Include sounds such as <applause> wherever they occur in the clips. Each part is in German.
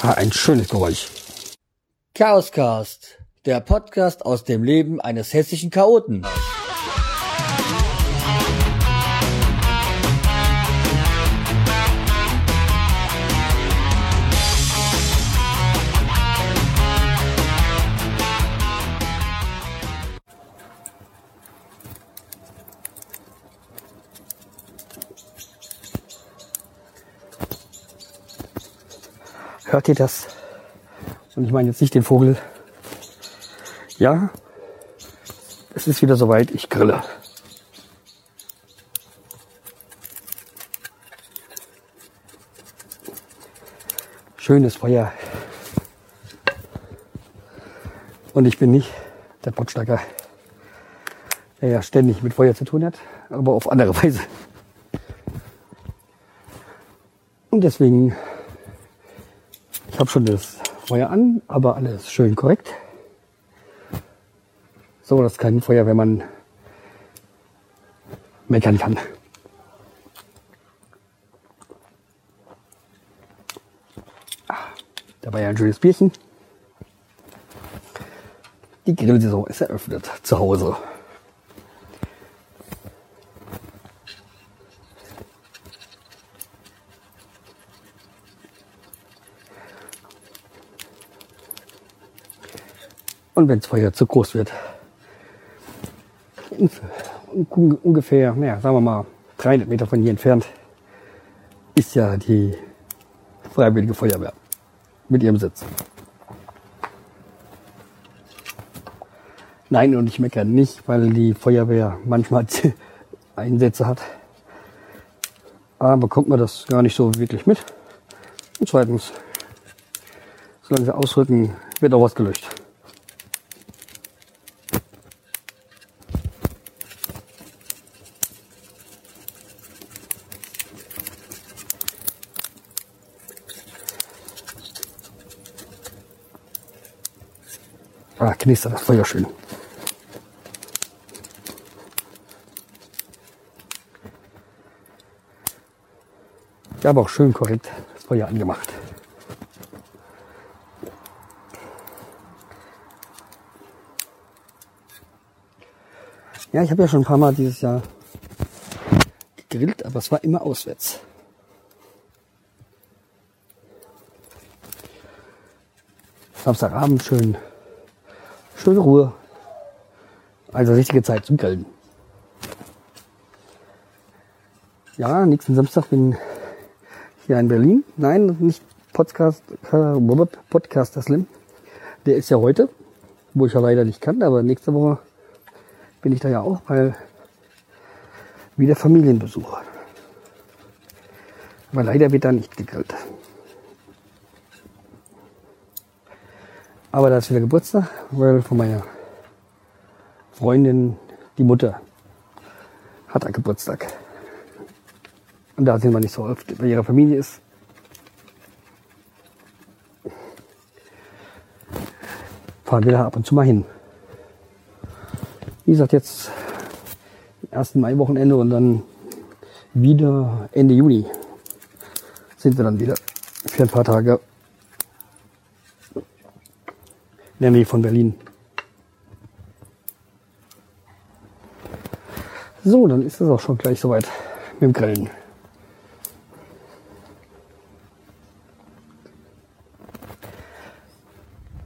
Ah, ein schönes Geräusch. Chaoscast, der Podcast aus dem Leben eines hessischen Chaoten. Ihr das? Und ich meine jetzt nicht den Vogel. Ja, es ist wieder soweit, ich grille. Schönes Feuer. Und ich bin nicht der Potstacker, der ja ständig mit Feuer zu tun hat, aber auf andere <laughs> Weise. Und deswegen ich habe schon das Feuer an, aber alles schön korrekt. So, das ist kein Feuer, wenn man meckern kann. Ah, dabei ein schönes Bierchen. Die Grillsaison ist eröffnet zu Hause. Und wenn das Feuer zu groß wird, ungefähr, naja, sagen wir mal 300 Meter von hier entfernt, ist ja die Freiwillige Feuerwehr mit ihrem Sitz. Nein, und ich meckere nicht, weil die Feuerwehr manchmal <laughs> Einsätze hat. A, bekommt man das gar nicht so wirklich mit. Und zweitens, solange sie ausrücken, wird auch was gelöscht. Ah, knistert das Feuer schön. Ich habe auch schön korrekt das Feuer angemacht. Ja, ich habe ja schon ein paar Mal dieses Jahr gegrillt, aber es war immer auswärts. Samstagabend schön schöne Ruhe. Also richtige Zeit zum Grillen. Ja, nächsten Samstag bin hier in Berlin. Nein, nicht Podcast, Podcaster Slim. Der ist ja heute, wo ich ja leider nicht kann, aber nächste Woche bin ich da ja auch, weil wieder Familienbesuch. Aber leider wird da nicht gegrillt. Aber da ist wieder Geburtstag, weil von meiner Freundin, die Mutter, hat einen Geburtstag. Und da sind wir nicht so oft bei ihrer Familie ist. Fahren wir da ab und zu mal hin. Wie gesagt, jetzt ersten Mai-Wochenende und dann wieder Ende Juni sind wir dann wieder für ein paar Tage Nähe von Berlin. So, dann ist es auch schon gleich soweit mit dem Grillen.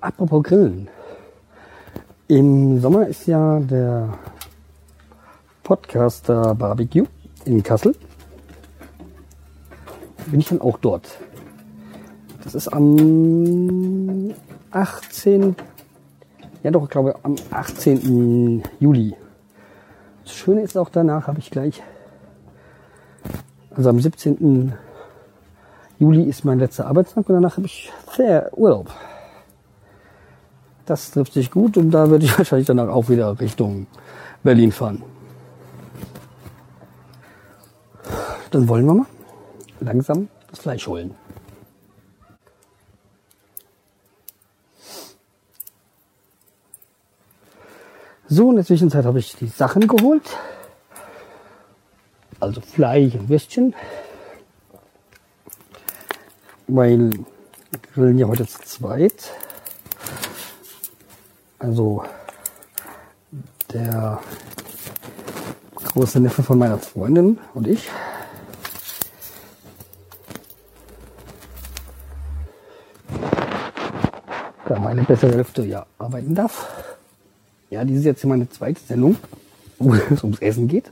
Apropos Grillen. Im Sommer ist ja der Podcaster Barbecue in Kassel. Bin ich dann auch dort. Das ist am 18. Ja doch, ich glaube am 18. Juli. Das Schöne ist auch danach habe ich gleich, also am 17. Juli ist mein letzter Arbeitstag und danach habe ich sehr Urlaub. Das trifft sich gut und da würde ich <laughs> wahrscheinlich danach auch wieder Richtung Berlin fahren. Dann wollen wir mal langsam das Fleisch holen. So, in der Zwischenzeit habe ich die Sachen geholt. Also Fleisch und Würstchen. Weil grillen ja heute zu zweit. Also der große Neffe von meiner Freundin und ich. Da meine bessere Hälfte ja arbeiten darf. Ja, dies ist jetzt meine zweite Sendung, wo es ums Essen geht.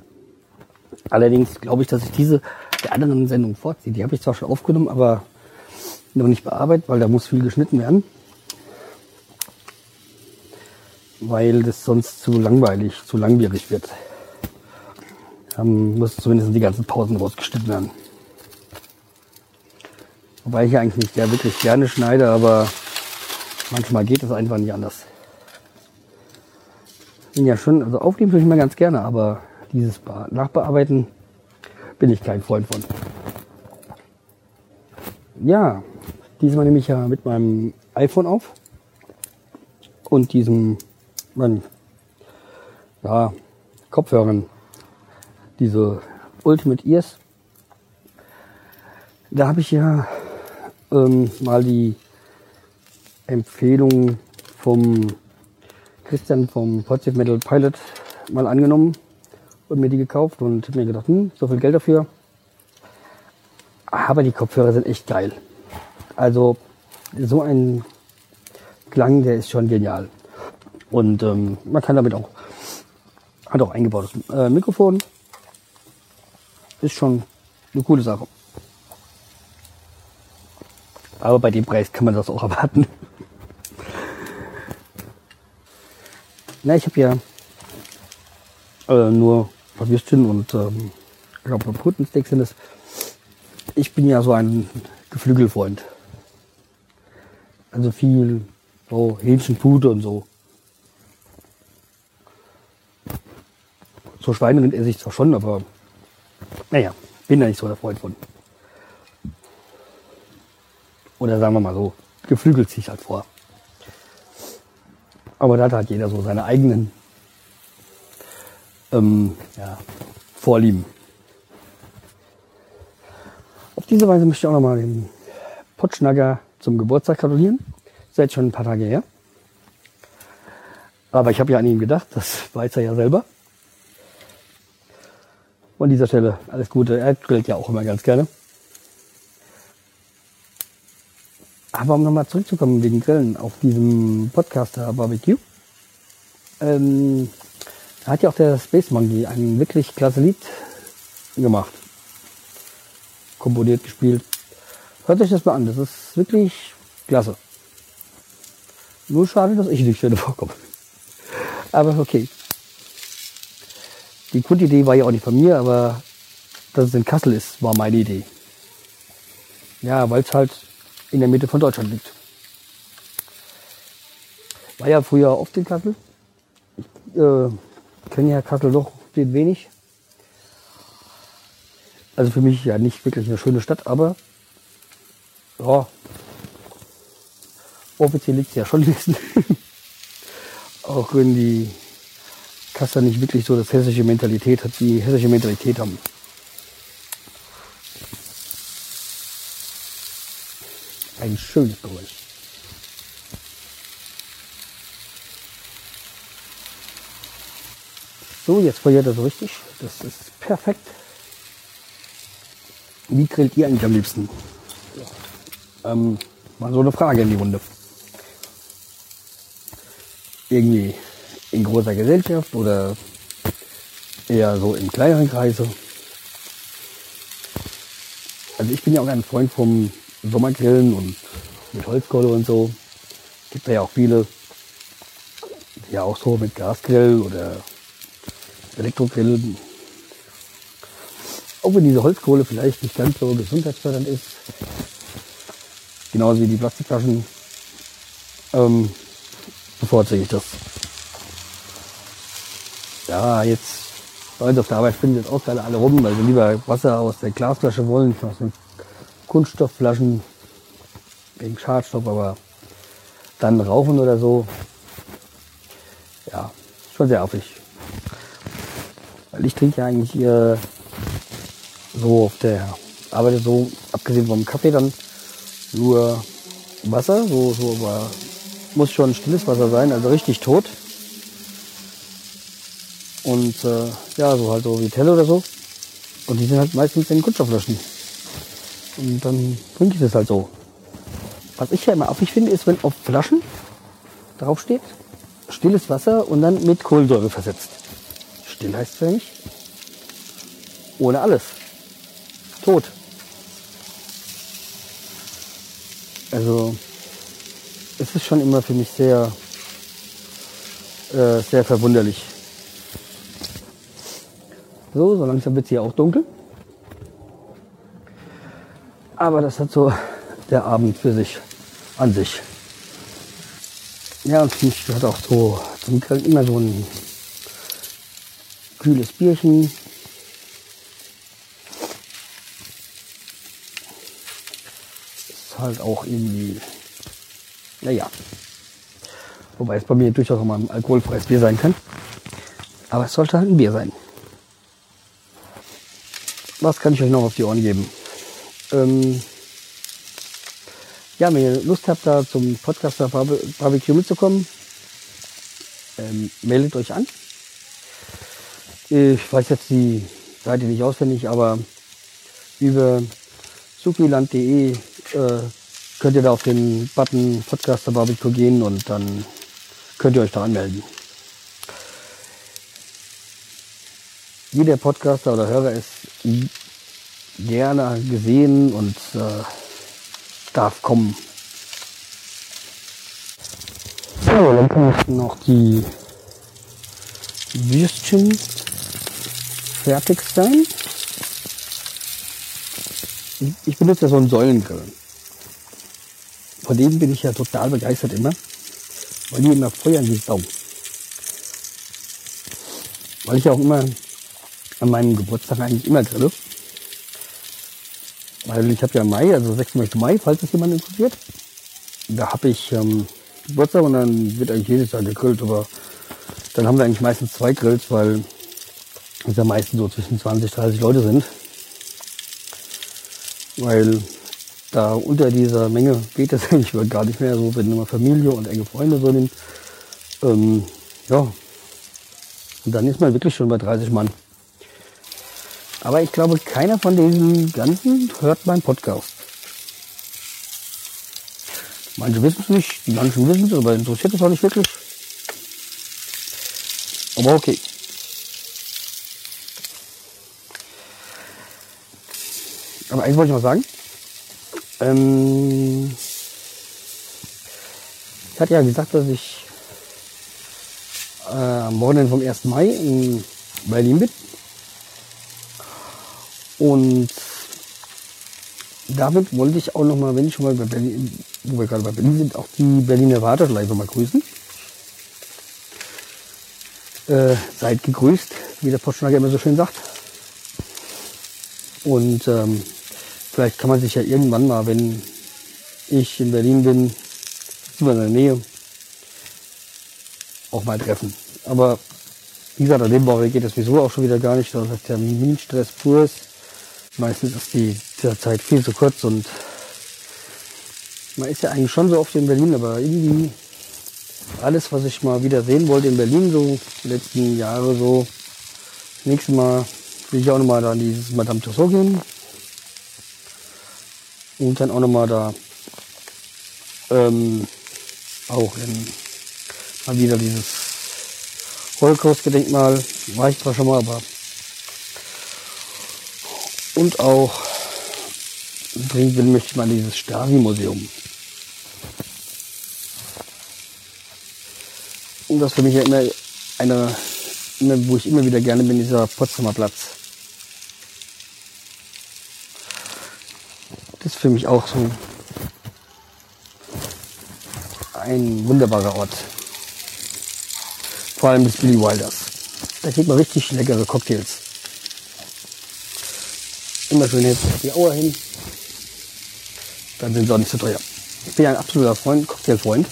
Allerdings glaube ich, dass ich diese der anderen Sendung vorziehe. Die habe ich zwar schon aufgenommen, aber noch nicht bearbeitet, weil da muss viel geschnitten werden. Weil das sonst zu langweilig, zu langwierig wird. Dann muss zumindest die ganzen Pausen rausgeschnitten werden. Wobei ich ja eigentlich nicht ja wirklich gerne schneide, aber manchmal geht es einfach nicht anders. Bin ja schon, also aufnehmen tue ich mal ganz gerne, aber dieses Nachbearbeiten bin ich kein Freund von. Ja, diesmal nehme ich ja mit meinem iPhone auf und diesem mein, ja, Kopfhörern, diese Ultimate Ears. Da habe ich ja ähm, mal die Empfehlung vom Christian vom Positive Metal Pilot mal angenommen und mir die gekauft und mir gedacht, hm, so viel Geld dafür. Aber die Kopfhörer sind echt geil. Also so ein Klang, der ist schon genial. Und ähm, man kann damit auch, hat auch eingebautes äh, Mikrofon. Ist schon eine coole Sache. Aber bei dem Preis kann man das auch <laughs> erwarten. Na, ich habe ja äh, nur Würstchen und ähm, ich glaube Putensteaks sind es. Ich bin ja so ein Geflügelfreund. Also viel so Hähnchenpute und so. So Schweinerind esse ich zwar schon, aber naja, bin da nicht so der Freund von. Oder sagen wir mal so, Geflügel ziehe ich halt vor. Aber da hat jeder so seine eigenen ähm, ja, Vorlieben. Auf diese Weise möchte ich auch nochmal den Potschnagger zum Geburtstag gratulieren. Ist schon ein paar Tage her. Aber ich habe ja an ihn gedacht, das weiß er ja selber. Von dieser Stelle alles Gute. Er grillt ja auch immer ganz gerne. Aber um nochmal zurückzukommen wegen Grillen auf diesem Podcaster Barbecue. Ähm, da hat ja auch der Space Monkey ein wirklich klasse Lied gemacht. Komponiert, gespielt. Hört euch das mal an, das ist wirklich klasse. Nur schade, dass ich nicht drin vorkomme. Aber okay. Die Grundidee war ja auch nicht von mir, aber dass es in Kassel ist, war meine Idee. Ja, weil es halt in der Mitte von Deutschland liegt. War ja früher oft in Kassel. Ich äh, kenne ja Kassel doch wenig. Also für mich ja nicht wirklich eine schöne Stadt, aber ja, offiziell liegt es ja schon in Hessen. <laughs> Auch wenn die Kassel nicht wirklich so das hessische Mentalität hat, die hessische Mentalität haben. Ein schönes Geräusch. So, jetzt feuert er so richtig. Das ist perfekt. Wie grillt ihr eigentlich am liebsten? Ähm, mal so eine Frage in die Runde. Irgendwie in großer Gesellschaft oder eher so in kleineren Kreise? Also ich bin ja auch ein Freund vom Sommergrillen und mit Holzkohle und so. Gibt ja auch viele, ja auch so mit Gasgrill oder Elektrogrill. Auch wenn diese Holzkohle vielleicht nicht ganz so gesundheitsfördernd ist, genauso wie die Plastikflaschen, ähm, bevorzuge ich das. Ja, jetzt uns auf der Arbeit finden jetzt auch alle rum, weil sie lieber Wasser aus der Glasflasche wollen, aus den Kunststoffflaschen wegen Schadstoff, aber dann rauchen oder so. Ja, schon sehr affig. Weil ich trinke ja eigentlich hier so auf der Arbeit so, abgesehen vom Kaffee dann, nur Wasser, so, so aber muss schon stilles Wasser sein, also richtig tot. Und äh, ja, so halt so wie Telle oder so. Und die sind halt meistens in Kunststoffflaschen. Und dann trinke ich das halt so. Was ich ja immer affig finde, ist, wenn auf Flaschen draufsteht, stilles Wasser und dann mit Kohlensäure versetzt. Still heißt für mich, ohne alles. Tot. Also es ist schon immer für mich sehr, äh, sehr verwunderlich. So, so langsam wird es hier auch dunkel. Aber das hat so der Abend für sich an sich. Ja, und mich hat auch so zum Grillen immer so ein kühles Bierchen. Ist halt auch irgendwie, naja. Wobei es bei mir durchaus auch mal ein alkoholfreies Bier sein kann. Aber es sollte halt ein Bier sein. Was kann ich euch noch auf die Ohren geben? Ähm, ja, wenn ihr Lust habt, da zum Podcaster Barbecue mitzukommen, ähm, meldet euch an. Ich weiß jetzt die Seite nicht auswendig, aber über sukiland.de äh, könnt ihr da auf den Button Podcaster Barbecue gehen und dann könnt ihr euch da anmelden. Jeder Podcaster oder Hörer ist gerne gesehen und äh, darf kommen. So, dann ich noch die Würstchen fertig sein. Ich benutze ja so einen Säulengrill. Von dem bin ich ja total begeistert immer, weil die immer feuern wie Sau. Weil ich auch immer an meinem Geburtstag eigentlich immer grille. Weil ich habe ja Mai, also 26. Mai, falls es jemand interessiert. Da habe ich ähm, Geburtstag und dann wird eigentlich jedes Jahr gegrillt. Aber dann haben wir eigentlich meistens zwei Grills, weil es ja meistens so zwischen 20, 30 Leute sind. Weil da unter dieser Menge geht es <laughs> eigentlich gar nicht mehr so, wenn immer Familie und enge Freunde so sind. Ähm, ja. Und dann ist man wirklich schon bei 30 Mann. Aber ich glaube, keiner von diesen ganzen hört meinen Podcast. Manche wissen es nicht, die manchen wissen es, aber interessiert es auch nicht wirklich. Aber okay. Aber eins wollte ich noch sagen. Ähm, ich hatte ja gesagt, dass ich äh, am Wochenende vom 1. Mai in Berlin bin. Und damit wollte ich auch noch mal, wenn ich schon mal bei Berlin, wo wir gerade bei Berlin sind, auch die Berliner Warteschleife mal grüßen. Äh, seid gegrüßt, wie der Postschnager immer so schön sagt. Und ähm, vielleicht kann man sich ja irgendwann mal, wenn ich in Berlin bin, in der Nähe, auch mal treffen. Aber wie gesagt, an dem Woche geht das sowieso auch schon wieder gar nicht, dass das Terminstress pur ist. Meistens ist die Zeit viel zu kurz und man ist ja eigentlich schon so oft in Berlin, aber irgendwie alles, was ich mal wieder sehen wollte in Berlin, so die letzten Jahre so. Das nächste Mal will ich auch nochmal da an dieses Madame Tussauds gehen. Und dann auch nochmal da ähm, auch in, mal wieder dieses Holocaust-Gedenkmal. War ich zwar schon mal, aber und auch dringend will möchte ich mal dieses Stasi-Museum. Und das für mich ja immer eine, immer, wo ich immer wieder gerne bin, dieser Potsdamer Platz. Das ist für mich auch so ein wunderbarer Ort. Vor allem das Billy Wilders. Da kriegt man richtig leckere Cocktails. Immer schön jetzt die Auer hin. Dann sind sie auch nicht so teuer. Ich bin ja ein absoluter Freund, Cocktailfreund.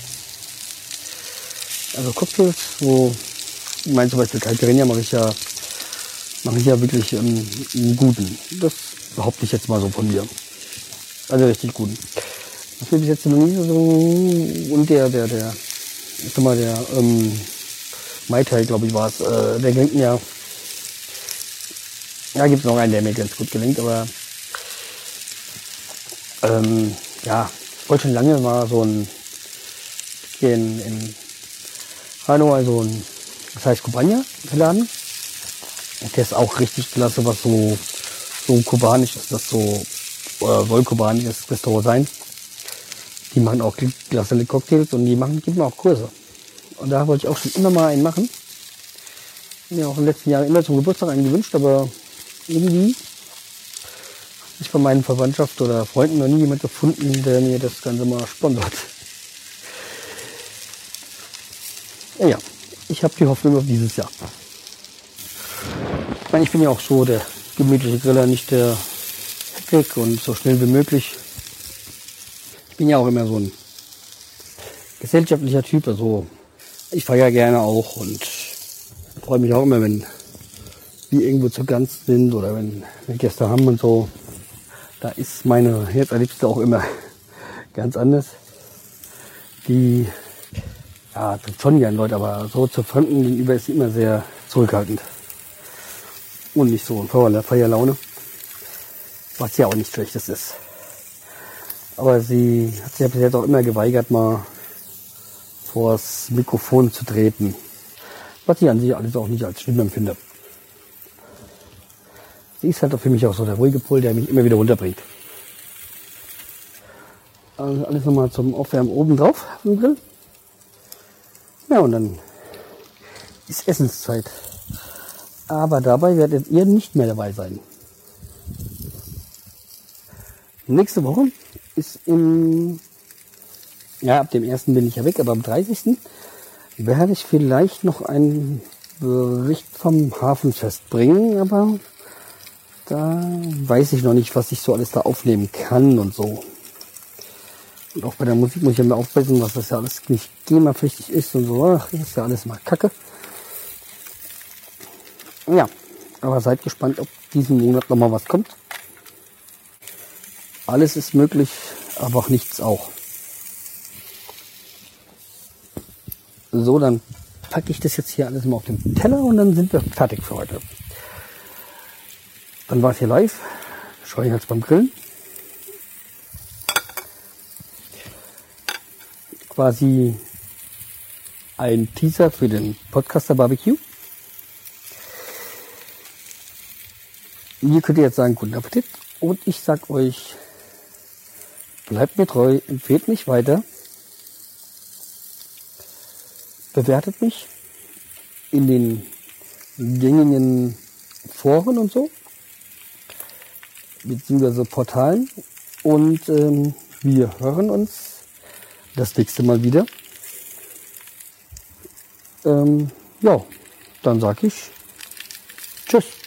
Also Cocktails, wo, ich meine zum Beispiel Caipirinha mache ich ja, mache ich ja wirklich ähm, einen guten. Das behaupte ich jetzt mal so von mir. Also richtig guten. Das will bis jetzt noch nie so. Und der, der, der, ich sag mal, der, ähm, Mai Tai, glaube ich, war es, äh, der gelingt mir. Ja, gibt es noch einen, der mir ganz gut gelingt, aber ähm, ja, ich wollte schon lange mal so ein hier in, in Hanoi so ein, das heißt Kubania geladen. Der ist auch richtig klasse, was so, so kubanisch ist, das so, äh, soll kubanisches Restaurant sein. Die machen auch klasse Cocktails und die machen, geben auch Kurse. Und da wollte ich auch schon immer mal einen machen. Mir auch im letzten Jahr immer zum Geburtstag einen gewünscht, aber irgendwie ich von meinen Verwandtschaft oder Freunden noch nie jemand gefunden, der mir das Ganze mal sponsert. Ja, ich habe die Hoffnung auf dieses Jahr. Ich meine, ich bin ja auch so der gemütliche Griller, nicht der Hektik und so schnell wie möglich. Ich bin ja auch immer so ein gesellschaftlicher Typ, also ich feiere gerne auch und freue mich auch immer, wenn wir irgendwo zu Gast sind oder wenn wir Gäste haben und so. Da ist meine Herzerliebste auch immer <laughs> ganz anders. Die ja, trifft schon gern Leute, aber so zu Fremden gegenüber ist sie immer sehr zurückhaltend. Und nicht so voller Feierlaune. Was ja auch nicht schlechtes ist. Aber sie hat sich ja bis jetzt auch immer geweigert, mal vors Mikrofon zu treten. Was ich an sich alles auch nicht als schlimm empfinde. Sie ist halt für mich auch so der ruhige Pol, der mich immer wieder runterbringt. Also alles nochmal zum Aufwärmen oben drauf im Grill. Ja, und dann ist Essenszeit. Aber dabei werdet ihr nicht mehr dabei sein. Nächste Woche ist im, ja, ab dem 1. bin ich ja weg, aber am 30. werde ich vielleicht noch einen Bericht vom Hafenfest bringen, aber da weiß ich noch nicht, was ich so alles da aufnehmen kann und so. Und auch bei der Musik muss ich ja mal aufpassen, was das ja alles nicht GEMA-pflichtig ist und so. Ach, ist ja alles mal Kacke. Ja, aber seid gespannt, ob diesen Monat noch mal was kommt. Alles ist möglich, aber auch nichts auch. So, dann packe ich das jetzt hier alles mal auf den Teller und dann sind wir fertig für heute. Dann war es hier live. Schaue ich jetzt beim Grillen. Quasi ein Teaser für den Podcaster Barbecue. Ihr könnt jetzt sagen, guten Appetit. Und ich sag euch, bleibt mir treu, empfehlt mich weiter. Bewertet mich in den gängigen Foren und so beziehungsweise Portalen. Und ähm, wir hören uns das nächste Mal wieder. Ähm, ja, dann sage ich Tschüss.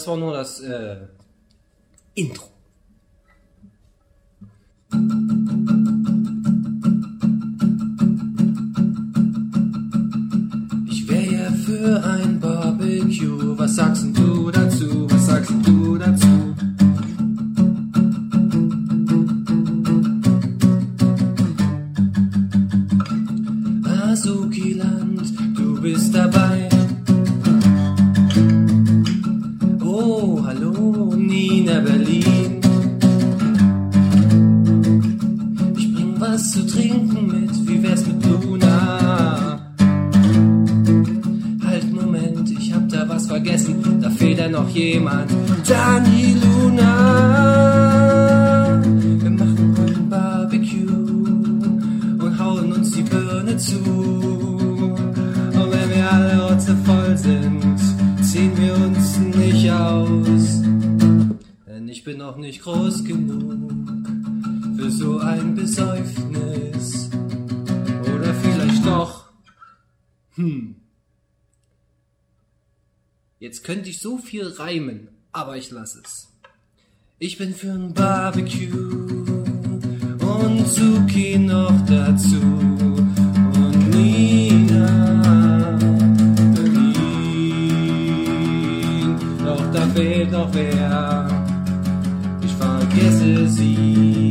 Das war nur das äh, Intro. Sind, ziehen wir uns nicht aus. Denn ich bin noch nicht groß genug für so ein Besäufnis. Oder vielleicht doch. Hm. Jetzt könnte ich so viel reimen, aber ich lasse es. Ich bin für ein Barbecue und Zuki noch dazu. Und Nina, fehlt noch wer. Ich vergesse sie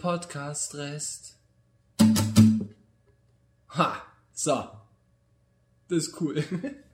Podcast-Rest. Ha, so. Das ist cool. <laughs>